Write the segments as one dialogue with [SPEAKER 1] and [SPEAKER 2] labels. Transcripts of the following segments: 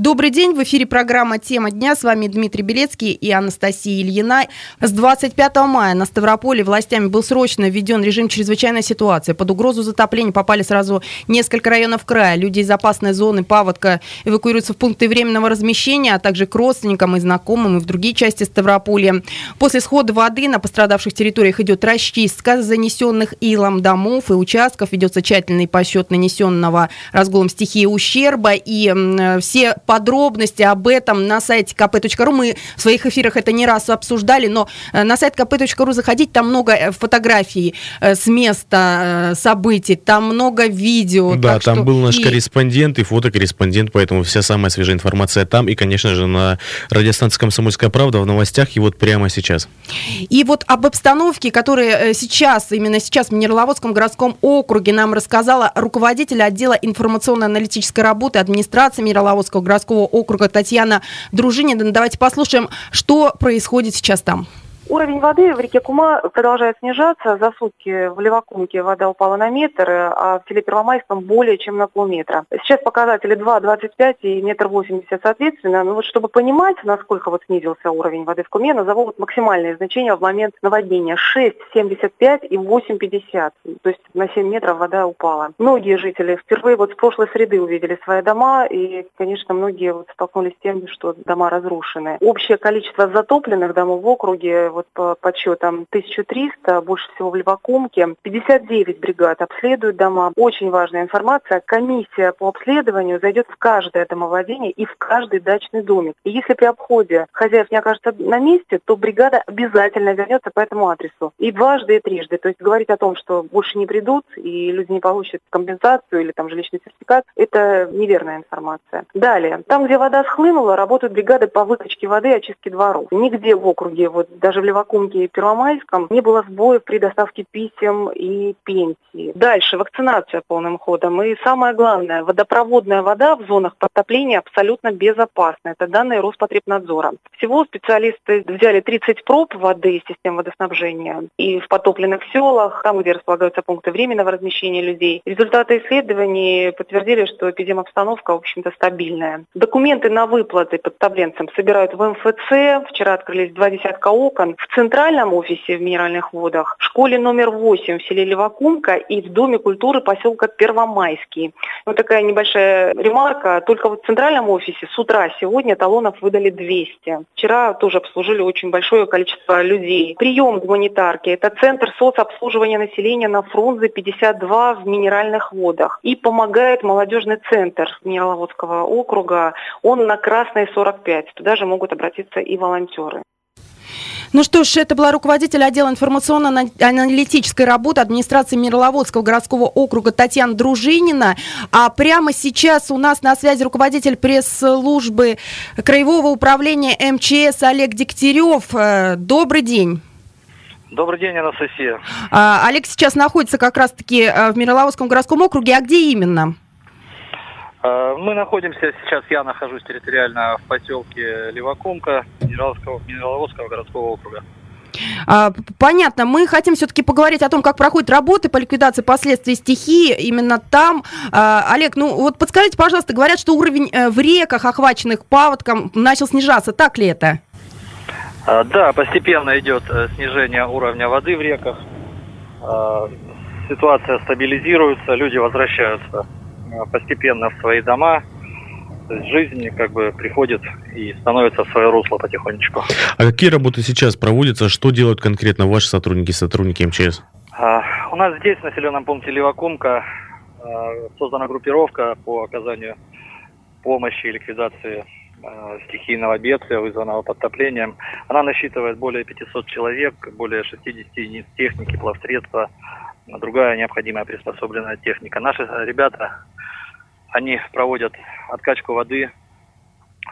[SPEAKER 1] Добрый день, в эфире программа «Тема дня». С вами Дмитрий Белецкий и Анастасия Ильина. С 25 мая на Ставрополе властями был срочно введен режим чрезвычайной ситуации. Под угрозу затопления попали сразу несколько районов края. Люди из опасной зоны паводка эвакуируются в пункты временного размещения, а также к родственникам и знакомым и в другие части Ставрополья. После схода воды на пострадавших территориях идет расчистка занесенных илом домов и участков. Ведется тщательный посчет нанесенного разгулом стихии ущерба. И все подробности об этом на сайте kp.ru. Мы в своих эфирах это не раз обсуждали, но э, на сайт kp.ru заходить, там много э, фотографий э, с места событий, там много видео.
[SPEAKER 2] Да, там что... был наш и... корреспондент и фотокорреспондент, поэтому вся самая свежая информация там и, конечно же, на радиостанции «Комсомольская правда» в новостях и вот прямо сейчас.
[SPEAKER 1] И вот об обстановке, которая сейчас, именно сейчас в Минерловодском городском округе нам рассказала руководитель отдела информационно-аналитической работы администрации Минерловодского городского городского округа Татьяна Дружинина. Давайте послушаем, что происходит сейчас там.
[SPEAKER 3] Уровень воды в реке Кума продолжает снижаться. За сутки в Левакумке вода упала на метр, а в селе Первомайском более чем на полметра. Сейчас показатели 2,25 и метр восемьдесят соответственно. Но вот чтобы понимать, насколько вот снизился уровень воды в Куме, назову вот максимальные значения в момент наводнения. 6,75 и 8,50. То есть на 7 метров вода упала. Многие жители впервые вот с прошлой среды увидели свои дома, и, конечно, многие вот столкнулись с тем, что дома разрушены. Общее количество затопленных домов в округе вот по подсчетам 1300, больше всего в Левакумке. 59 бригад обследуют дома. Очень важная информация. Комиссия по обследованию зайдет в каждое домовладение и в каждый дачный домик. И если при обходе хозяев не окажется на месте, то бригада обязательно вернется по этому адресу. И дважды, и трижды. То есть говорить о том, что больше не придут и люди не получат компенсацию или там жилищный сертификат, это неверная информация. Далее. Там, где вода схлынула, работают бригады по выкачке воды и очистке дворов. Нигде в округе, вот даже в Левакумке и Первомайском не было сбоев при доставке писем и пенсии. Дальше вакцинация полным ходом. И самое главное, водопроводная вода в зонах подтопления абсолютно безопасна. Это данные Роспотребнадзора. Всего специалисты взяли 30 проб воды из систем водоснабжения и в потопленных селах, там, где располагаются пункты временного размещения людей. Результаты исследований подтвердили, что эпидемобстановка, в общем-то, стабильная. Документы на выплаты подтопленцам собирают в МФЦ. Вчера открылись два десятка окон в центральном офисе в Минеральных водах, в школе номер 8 в селе Левакумка и в Доме культуры поселка Первомайский. Вот такая небольшая ремарка. Только вот в центральном офисе с утра сегодня талонов выдали 200. Вчера тоже обслужили очень большое количество людей. Прием гуманитарки – это центр соцобслуживания населения на Фрунзе 52 в Минеральных водах. И помогает молодежный центр Минераловодского округа. Он на Красной 45. Туда же могут обратиться и волонтеры.
[SPEAKER 1] Ну что ж, это была руководитель отдела информационно-аналитической работы администрации Мирловодского городского округа Татьяна Дружинина. А прямо сейчас у нас на связи руководитель пресс-службы Краевого управления МЧС Олег Дегтярев. Э, добрый день.
[SPEAKER 4] Добрый день, Анастасия.
[SPEAKER 1] А, Олег сейчас находится как раз-таки э, в Мирловодском городском округе. А где именно?
[SPEAKER 4] Мы находимся сейчас, я нахожусь территориально в поселке Левакумка Минераловского, Минераловодского городского округа.
[SPEAKER 1] А, понятно. Мы хотим все-таки поговорить о том, как проходят работы по ликвидации последствий стихии именно там. А, Олег, ну вот подскажите, пожалуйста, говорят, что уровень э, в реках, охваченных паводком, начал снижаться. Так ли это?
[SPEAKER 4] Да, постепенно идет э, снижение уровня воды в реках. Ситуация стабилизируется, люди возвращаются Э, постепенно в свои дома. То есть жизнь как бы приходит и становится в свое русло потихонечку.
[SPEAKER 2] А какие работы сейчас проводятся? Что делают конкретно ваши сотрудники, сотрудники МЧС?
[SPEAKER 4] А, у нас здесь, в населенном пункте Левакумка, а, создана группировка по оказанию помощи и ликвидации а, стихийного бедствия, вызванного подтоплением. Она насчитывает более 500 человек, более 60 единиц техники, плавсредства, другая необходимая приспособленная техника. Наши ребята они проводят откачку воды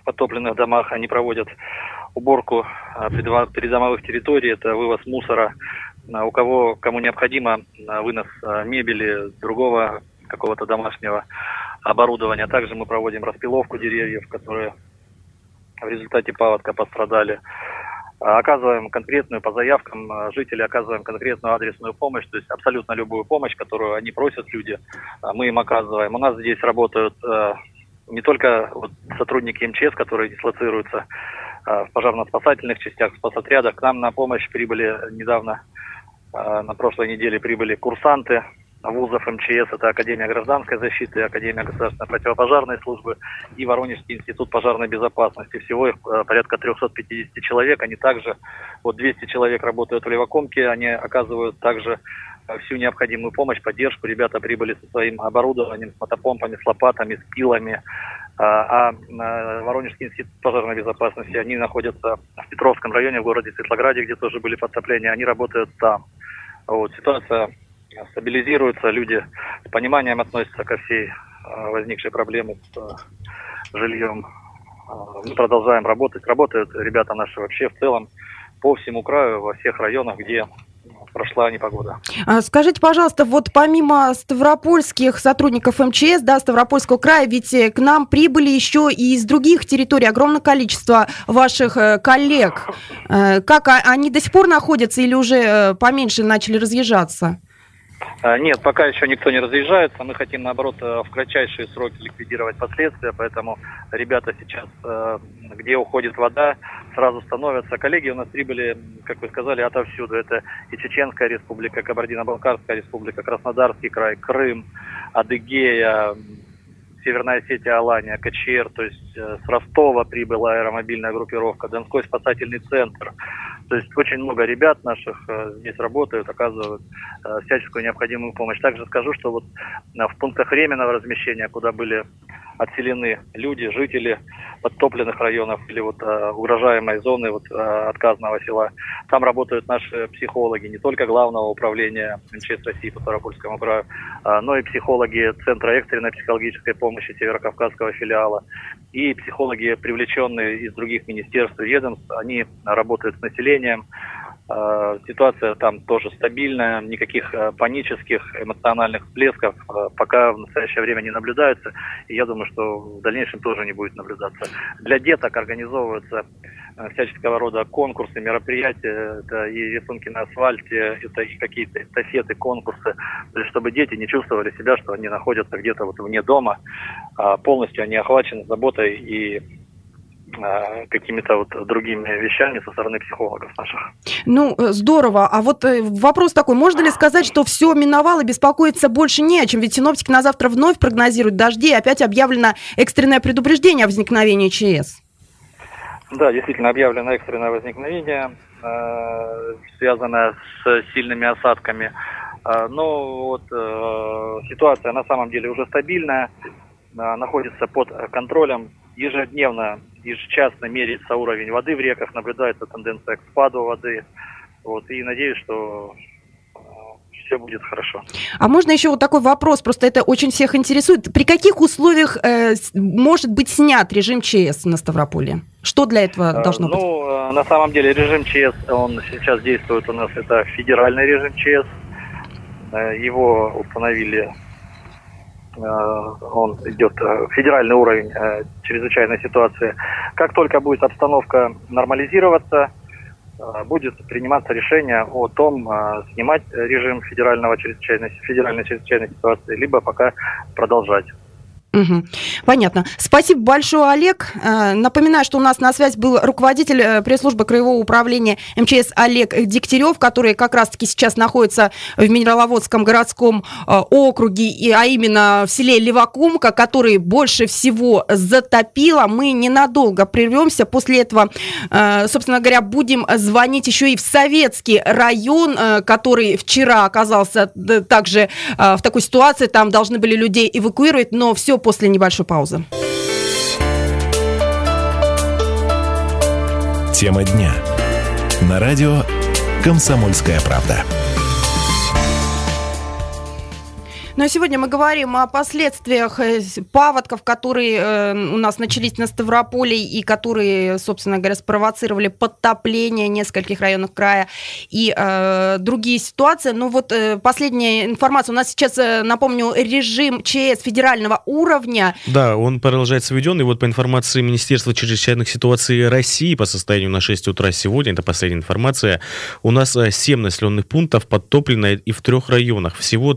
[SPEAKER 4] в подтопленных домах, они проводят уборку а, придомовых территорий, это вывоз мусора. А, у кого, кому необходимо, а, вынос мебели, другого какого-то домашнего оборудования. Также мы проводим распиловку деревьев, которые в результате паводка пострадали. Оказываем конкретную по заявкам жителей, оказываем конкретную адресную помощь, то есть абсолютно любую помощь, которую они просят люди, мы им оказываем. У нас здесь работают не только сотрудники МЧС, которые дислоцируются в пожарно-спасательных частях, в спасотрядах, к нам на помощь прибыли недавно, на прошлой неделе прибыли курсанты вузов МЧС, это Академия гражданской защиты, Академия государственной противопожарной службы и Воронежский институт пожарной безопасности. Всего их э, порядка 350 человек. Они также, вот 200 человек работают в Левакомке, они оказывают также э, всю необходимую помощь, поддержку. Ребята прибыли со своим оборудованием, с мотопомпами, с лопатами, с пилами. А, а Воронежский институт пожарной безопасности, они находятся в Петровском районе, в городе Светлограде, где тоже были подтопления. Они работают там. Вот, ситуация стабилизируются, люди с пониманием относятся ко всей а, возникшей проблеме с а, жильем. А, мы продолжаем работать. Работают ребята наши вообще в целом по всему краю, во всех районах, где прошла непогода.
[SPEAKER 1] Скажите, пожалуйста, вот помимо ставропольских сотрудников МЧС, да, Ставропольского края, ведь э, к нам прибыли еще и из других территорий огромное количество ваших э, коллег. Э, как они до сих пор находятся или уже поменьше начали разъезжаться?
[SPEAKER 4] А, нет, пока еще никто не разъезжается. Мы хотим, наоборот, э, в кратчайшие сроки ликвидировать последствия, поэтому ребята сейчас, э, где уходит вода, сразу становятся. Коллеги у нас прибыли, как вы сказали, отовсюду. Это и Чеченская республика, Кабардино-Балкарская республика, Краснодарский край, Крым, Адыгея, Северная Осетия, Алания, КЧР, то есть э, с Ростова прибыла аэромобильная группировка, Донской спасательный центр. То есть очень много ребят наших э, здесь работают, оказывают э, всяческую необходимую помощь. Также скажу, что вот в пунктах временного размещения, куда были отселены люди, жители подтопленных районов или вот э, угрожаемой зоны вот, э, отказного села. Там работают наши психологи, не только Главного управления МЧС России по Ставропольскому краю, э, но и психологи Центра экстренной психологической помощи Северокавказского филиала и психологи, привлеченные из других министерств и ведомств. Они работают с населением, ситуация там тоже стабильная, никаких э, панических эмоциональных всплесков э, пока в настоящее время не наблюдается, и я думаю, что в дальнейшем тоже не будет наблюдаться. Для деток организовываются всяческого рода конкурсы, мероприятия, это и рисунки на асфальте, это и какие-то эстафеты, конкурсы, чтобы дети не чувствовали себя, что они находятся где-то вот вне дома, а полностью они охвачены заботой и Э, какими-то вот другими вещами со стороны психологов наших.
[SPEAKER 1] Ну, э, здорово. А вот э, вопрос такой, можно ли сказать, что все миновало, беспокоиться больше не о чем? Ведь синоптики на завтра вновь прогнозируют дожди, и опять объявлено экстренное предупреждение о возникновении ЧС.
[SPEAKER 4] Да, действительно объявлено экстренное возникновение, э, связанное с сильными осадками. Э, но вот э, ситуация на самом деле уже стабильная, э, находится под контролем ежедневно ежечасно меряется уровень воды в реках, наблюдается тенденция к спаду воды. Вот, и надеюсь, что э, все будет хорошо.
[SPEAKER 1] А можно еще вот такой вопрос, просто это очень всех интересует. При каких условиях э, может быть снят режим ЧС на Ставрополе? Что для этого э, должно
[SPEAKER 4] ну,
[SPEAKER 1] быть?
[SPEAKER 4] Ну, на самом деле режим ЧС, он сейчас действует у нас, это федеральный режим ЧС. Его установили Э, он идет э, федеральный уровень э, чрезвычайной ситуации. Как только будет обстановка нормализироваться, будет приниматься решение о том, снимать режим федерального чрезвычайной, федеральной чрезвычайной ситуации, либо пока продолжать.
[SPEAKER 1] Угу. Понятно. Спасибо большое, Олег. Э, напоминаю, что у нас на связь был руководитель э, пресс-службы Краевого управления МЧС Олег Дегтярев, который как раз-таки сейчас находится в Минераловодском городском э, округе, а именно в селе Левакумка, который больше всего затопило. Мы ненадолго прервемся. После этого, собственно говоря, будем звонить еще и в Советский район, который вчера оказался также в такой ситуации. Там должны были людей эвакуировать, но все после небольшой паузы.
[SPEAKER 5] Тема дня. На радио «Комсомольская правда».
[SPEAKER 1] Ну а сегодня мы говорим о последствиях э, паводков, которые э, у нас начались на Ставрополе и которые, собственно говоря, спровоцировали подтопление нескольких районов края и э, другие ситуации. Ну вот э, последняя информация. У нас сейчас, э, напомню, режим ЧС федерального уровня.
[SPEAKER 2] Да, он продолжается введен. И вот по информации Министерства чрезвычайных ситуаций России по состоянию на 6 утра сегодня, это последняя информация, у нас 7 населенных пунктов подтоплено и в трех районах. Всего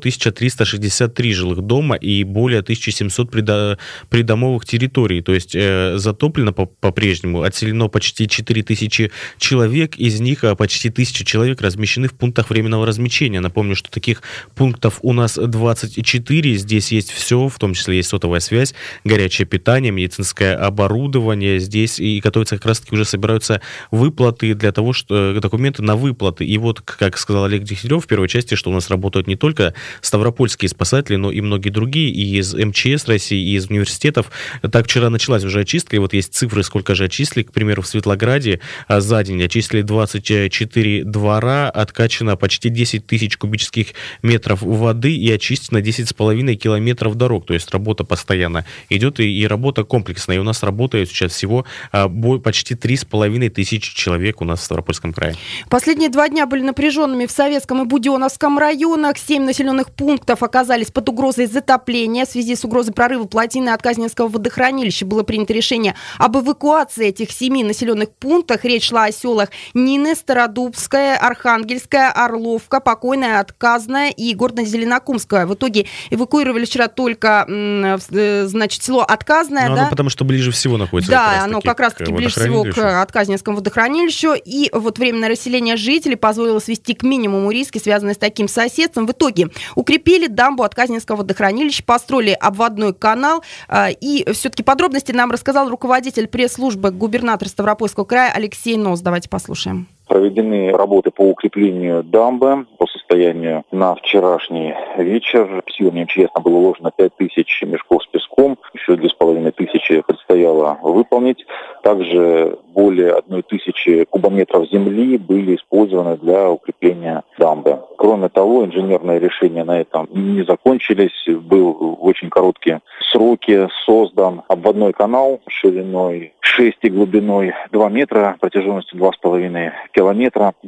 [SPEAKER 2] 1363 жилых дома и более 1700 придо- придомовых территорий. То есть э, затоплено по- по-прежнему, отселено почти 4000 человек, из них э, почти 1000 человек размещены в пунктах временного размещения. Напомню, что таких пунктов у нас 24. Здесь есть все, в том числе есть сотовая связь, горячее питание, медицинское оборудование. Здесь и готовятся как раз-таки уже собираются выплаты для того, что э, документы на выплаты. И вот, как сказал Олег Дегтярев в первой части, что у нас работают не только ставропольские спасатели, но и многие другие, и из МЧС России, и из университетов. Так вчера началась уже очистка, и вот есть цифры, сколько же очистили. К примеру, в Светлограде а, за день очистили 24 двора, откачано почти 10 тысяч кубических метров воды и очистено 10,5 километров дорог. То есть работа постоянно идет, и, и работа комплексная. И у нас работает сейчас всего а, почти 3,5 тысячи человек у нас в Ставропольском крае.
[SPEAKER 1] Последние два дня были напряженными в Советском и Буденовском районах. Семь населенных пунктов оказались под угрозой затопления. В связи с угрозой прорыва плотины от Казнинского водохранилища было принято решение об эвакуации этих семи населенных пунктах. Речь шла о селах Нины, Стародубская, Архангельская, Орловка, Покойная, Отказная и Горно-Зеленокумская. В итоге эвакуировали вчера только, э, значит, село Отказное.
[SPEAKER 2] Ну,
[SPEAKER 1] да?
[SPEAKER 2] потому что ближе всего находится.
[SPEAKER 1] Да, как оно как раз-таки ближе всего к Отказнинскому водохранилищу. И вот временное расселение жителей позволило свести к минимуму риски, связанные с таким соседством. В итоге укрепили дамбу от Казинского водохранилища, построили обводной канал. А, и все-таки подробности нам рассказал руководитель пресс-службы губернатора Ставропольского края Алексей Нос. Давайте послушаем
[SPEAKER 6] проведены работы по укреплению дамбы по состоянию на вчерашний вечер. Силами МЧС было уложено 5 тысяч мешков с песком, еще 2,5 тысячи предстояло выполнить. Также более одной тысячи кубометров земли были использованы для укрепления дамбы. Кроме того, инженерные решения на этом не закончились. Был в очень короткие сроки создан обводной канал шириной 6 и глубиной 2 метра, протяженностью 2,5 километра,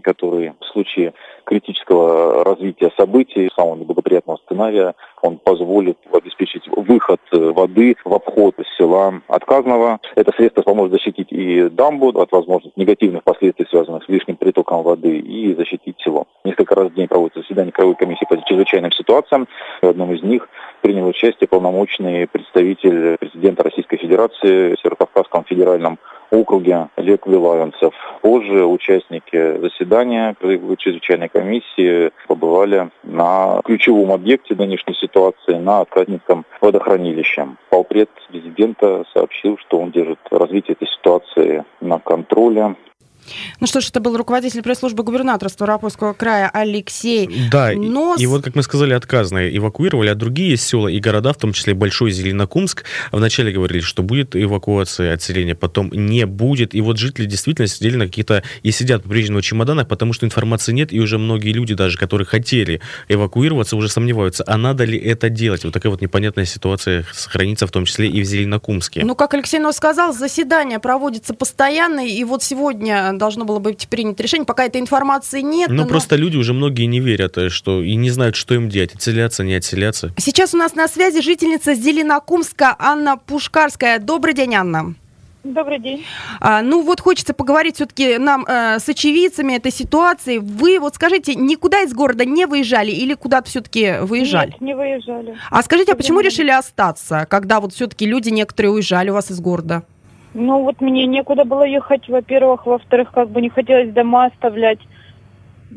[SPEAKER 6] который в случае критического развития событий, самого неблагоприятного сценария, он позволит обеспечить выход воды в обход села Отказного. Это средство поможет защитить и дамбу от возможных негативных последствий, связанных с лишним притоком воды, и защитить село. Несколько раз в день проводится заседание Краевой комиссии по чрезвычайным ситуациям. В одном из них принял участие полномочный представитель президента Российской Федерации в Северокавказском федеральном округе Олег Вилавинцев. Позже участники заседания чрезвычайной комиссии побывали на ключевом объекте нынешней ситуации, на Откатницком водохранилище. Полпред президента сообщил, что он держит развитие этой ситуации на контроле.
[SPEAKER 1] Ну что ж, это был руководитель пресс-службы губернатора Ставропольского края Алексей
[SPEAKER 2] Да, Нос. И, и вот, как мы сказали, отказные эвакуировали, а другие села и города, в том числе Большой Зеленокумск, вначале говорили, что будет эвакуация отселения, потом не будет. И вот жители действительно сидели на каких-то и сидят по-прежнему в чемоданах, потому что информации нет, и уже многие люди даже, которые хотели эвакуироваться, уже сомневаются, а надо ли это делать. Вот такая вот непонятная ситуация сохранится, в том числе и в Зеленокумске.
[SPEAKER 1] Ну, как Алексей Нос сказал, заседание проводится постоянно, и вот сегодня должно было быть принято решение. Пока этой информации нет.
[SPEAKER 2] Ну, но... просто люди уже многие не верят, э, что и не знают, что им делать, отселяться, не отселяться.
[SPEAKER 1] Сейчас у нас на связи жительница Зеленокумска Анна Пушкарская. Добрый день, Анна.
[SPEAKER 7] Добрый день.
[SPEAKER 1] А, ну вот хочется поговорить все-таки нам э, с очевидцами этой ситуации. Вы вот скажите, никуда из города не выезжали или куда-то все-таки выезжали?
[SPEAKER 7] Нет, не выезжали.
[SPEAKER 1] А скажите, а почему решили остаться, когда вот все-таки люди некоторые уезжали у вас из города?
[SPEAKER 7] Ну вот мне некуда было ехать, во-первых, во-вторых, как бы не хотелось дома оставлять.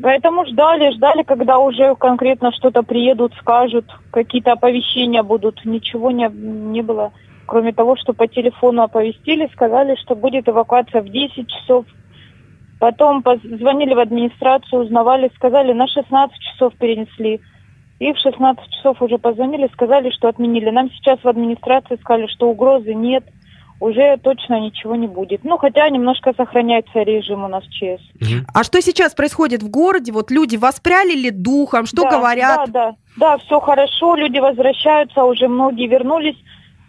[SPEAKER 7] Поэтому ждали, ждали, когда уже конкретно что-то приедут, скажут, какие-то оповещения будут. Ничего не, не было, кроме того, что по телефону оповестили, сказали, что будет эвакуация в 10 часов. Потом позвонили в администрацию, узнавали, сказали, на 16 часов перенесли. И в 16 часов уже позвонили, сказали, что отменили. Нам сейчас в администрации сказали, что угрозы нет – уже точно ничего не будет. Ну, хотя немножко сохраняется режим у нас ЧС.
[SPEAKER 1] А что сейчас происходит в городе? Вот люди воспряли ли духом? Что
[SPEAKER 7] да,
[SPEAKER 1] говорят?
[SPEAKER 7] Да, да, да, все хорошо, люди возвращаются, уже многие вернулись.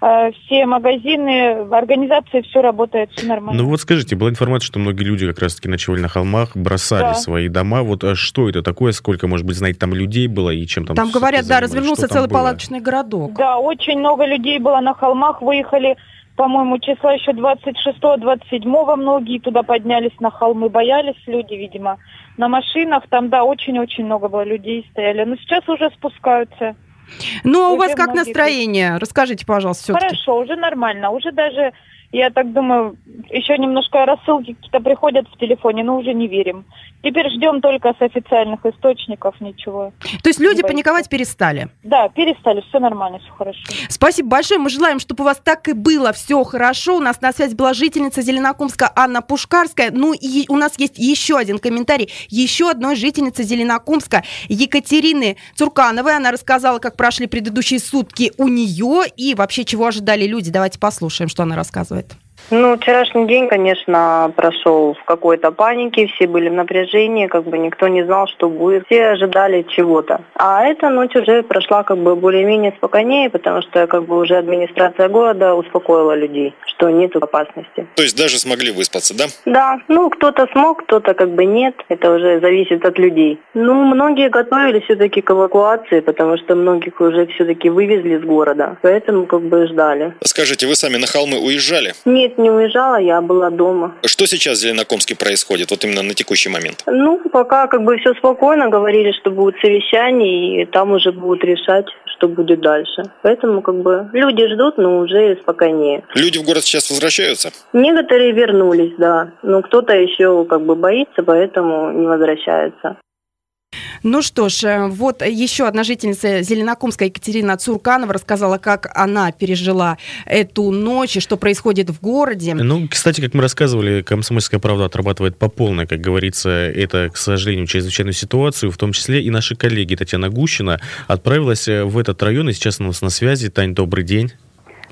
[SPEAKER 7] Э, все магазины, организации, все работает, все нормально.
[SPEAKER 2] Ну вот скажите, была информация, что многие люди как раз-таки ночевали на холмах, бросали
[SPEAKER 7] Да.
[SPEAKER 2] свои дома. Вот а что это такое? Сколько, может быть, знаете, там людей было и чем там
[SPEAKER 1] Там говорят, да, развернулся целый
[SPEAKER 2] было?
[SPEAKER 1] палаточный городок.
[SPEAKER 7] Да, очень много людей было на холмах, выехали, по-моему, числа еще 26-27 многие туда поднялись на холмы, боялись люди, видимо, на машинах, там, да, очень-очень много было людей стояли, но сейчас уже спускаются.
[SPEAKER 1] Ну, а у вас как настроение? Расскажите, пожалуйста, все-таки.
[SPEAKER 7] Хорошо, уже нормально, уже даже, я так думаю, еще немножко рассылки какие-то приходят в телефоне, но уже не верим. Теперь ждем только с официальных источников, ничего.
[SPEAKER 1] То есть люди паниковать перестали.
[SPEAKER 7] Да, перестали, все нормально, все хорошо.
[SPEAKER 1] Спасибо большое. Мы желаем, чтобы у вас так и было все хорошо. У нас на связи была жительница Зеленокумска Анна Пушкарская. Ну и у нас есть еще один комментарий. Еще одной жительницы Зеленокумска Екатерины Цуркановой. Она рассказала, как прошли предыдущие сутки у нее и вообще чего ожидали люди. Давайте послушаем, что она рассказывает.
[SPEAKER 8] Ну, вчерашний день, конечно, прошел в какой-то панике, все были в напряжении, как бы никто не знал, что будет. Все ожидали чего-то. А эта ночь уже прошла как бы более-менее спокойнее, потому что как бы уже администрация города успокоила людей, что нет опасности.
[SPEAKER 9] То есть даже смогли выспаться, да?
[SPEAKER 8] Да, ну кто-то смог, кто-то как бы нет. Это уже зависит от людей. Ну, многие готовились все-таки к эвакуации, потому что многих уже все-таки вывезли с города. Поэтому как бы ждали.
[SPEAKER 9] Скажите, вы сами на холмы уезжали?
[SPEAKER 8] Нет, не уезжала, я была дома.
[SPEAKER 9] Что сейчас в Зеленокомске происходит, вот именно на текущий момент?
[SPEAKER 8] Ну, пока как бы все спокойно, говорили, что будут совещания, и там уже будут решать, что будет дальше. Поэтому как бы люди ждут, но уже спокойнее.
[SPEAKER 9] Люди в город сейчас возвращаются?
[SPEAKER 8] Некоторые вернулись, да, но кто-то еще как бы боится, поэтому не возвращается.
[SPEAKER 1] Ну что ж, э, вот еще одна жительница Зеленокумска Екатерина Цурканова рассказала, как она пережила эту ночь и что происходит в городе.
[SPEAKER 2] Ну, кстати, как мы рассказывали, «Комсомольская правда» отрабатывает по полной, как говорится, это, к сожалению, чрезвычайную ситуацию, в том числе и наши коллеги Татьяна Гущина отправилась э, в этот район, и сейчас у нас на связи. Тань, добрый день.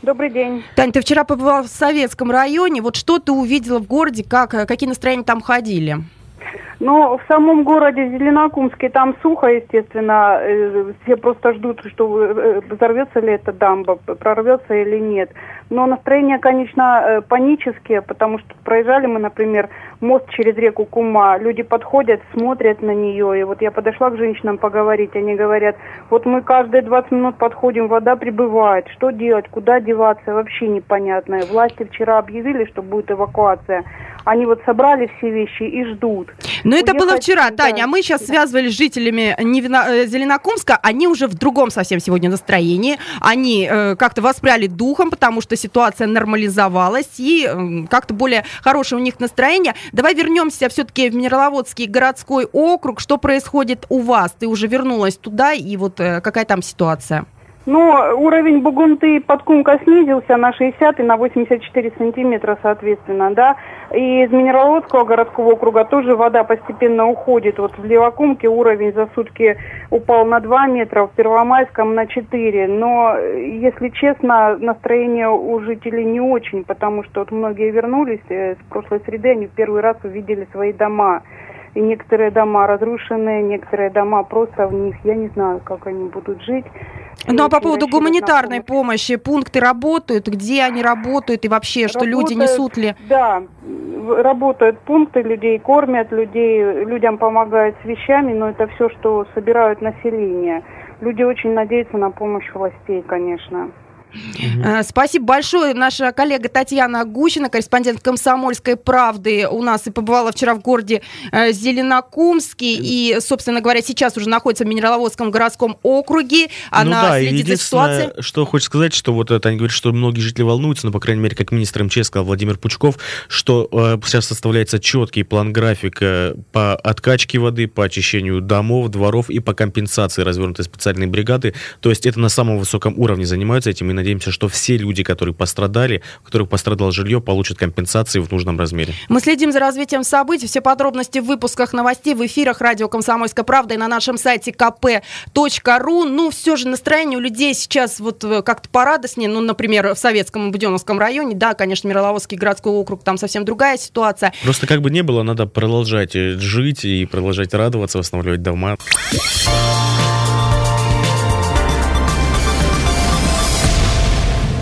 [SPEAKER 10] Добрый день.
[SPEAKER 1] Тань, ты вчера побывала в Советском районе. Вот что ты увидела в городе, как, э, какие настроения там ходили?
[SPEAKER 10] Но в самом городе Зеленокумске там сухо, естественно. Э, Все просто ждут, что э, взорвется ли эта дамба, прорвется или нет. Но настроение, конечно, э, панические, потому что проезжали мы, например, мост через реку Кума. Люди подходят, смотрят на нее. И вот я подошла к женщинам поговорить. Они говорят, вот мы каждые 20 минут подходим, вода прибывает. Что делать, куда деваться, вообще непонятно. Власти вчера объявили, что будет эвакуация. Они вот собрали все вещи и ждут.
[SPEAKER 1] Но это было
[SPEAKER 10] Уехать,
[SPEAKER 1] вчера,
[SPEAKER 10] да.
[SPEAKER 1] Таня, а мы сейчас связывались с жителями Невина- э, Зеленокумска, они уже в другом совсем сегодня настроении, они э, как-то воспряли духом, потому что ситуация нормализовалась, и как-то более хорошее у них настроение. Давай вернемся все-таки в Минераловодский городской округ, что происходит у вас? Ты уже вернулась туда, и вот э, какая там ситуация?
[SPEAKER 10] Но уровень Бугунты под Кумка снизился на 60 и на 84 сантиметра, соответственно, да. И из Минераловодского городского округа тоже вода постепенно уходит. Вот в Левокумке уровень за сутки упал на 2 метра, в Первомайском на 4. Но, если честно, настроение у жителей не очень, потому что вот многие вернулись э, с прошлой среды, они в первый раз увидели свои дома. И некоторые дома разрушенные, некоторые дома просто в них, я не знаю, как они будут жить.
[SPEAKER 1] Ну а по поводу гуманитарной помощи, пункты работают, где они работают, и вообще, что люди
[SPEAKER 10] Работают,
[SPEAKER 1] несут ли?
[SPEAKER 10] Да, работают пункты, людей кормят, людей, людям помогают с вещами, но это все, что собирают население. Люди очень надеются на помощь властей, конечно.
[SPEAKER 1] Э, Спасибо большое. Наша коллега Татьяна Гущина, корреспондент «Комсомольской правды», у нас и побывала вчера в городе э, Зеленокумске. И, собственно говоря, сейчас уже находится в Минераловодском городском округе. Она
[SPEAKER 2] ну да,
[SPEAKER 1] следит за ситуацией.
[SPEAKER 2] что хочется сказать, что вот э, Таня говорит, что многие жители волнуются, но, по крайней мере, как министр МЧС сказал Владимир Пучков, что э, сейчас составляется четкий план графика по откачке воды, по очищению домов, дворов и по компенсации развернутой специальной бригады. То есть это на самом высоком уровне занимаются этим, и надеемся, Надеемся, что все люди, которые пострадали, у которых пострадало жилье, получат компенсации в нужном размере.
[SPEAKER 1] Мы следим за развитием событий. Все подробности в выпусках новостей в эфирах радио «Комсомольская правда» и на нашем сайте kp.ru. Ну, все же настроение у людей сейчас вот э, как-то порадостнее. Ну, например, в Советском и Буденовском районе, да, конечно, Мировозский городской округ, там совсем другая ситуация.
[SPEAKER 2] Просто как бы не было, надо продолжать э, жить и продолжать радоваться, восстанавливать дома.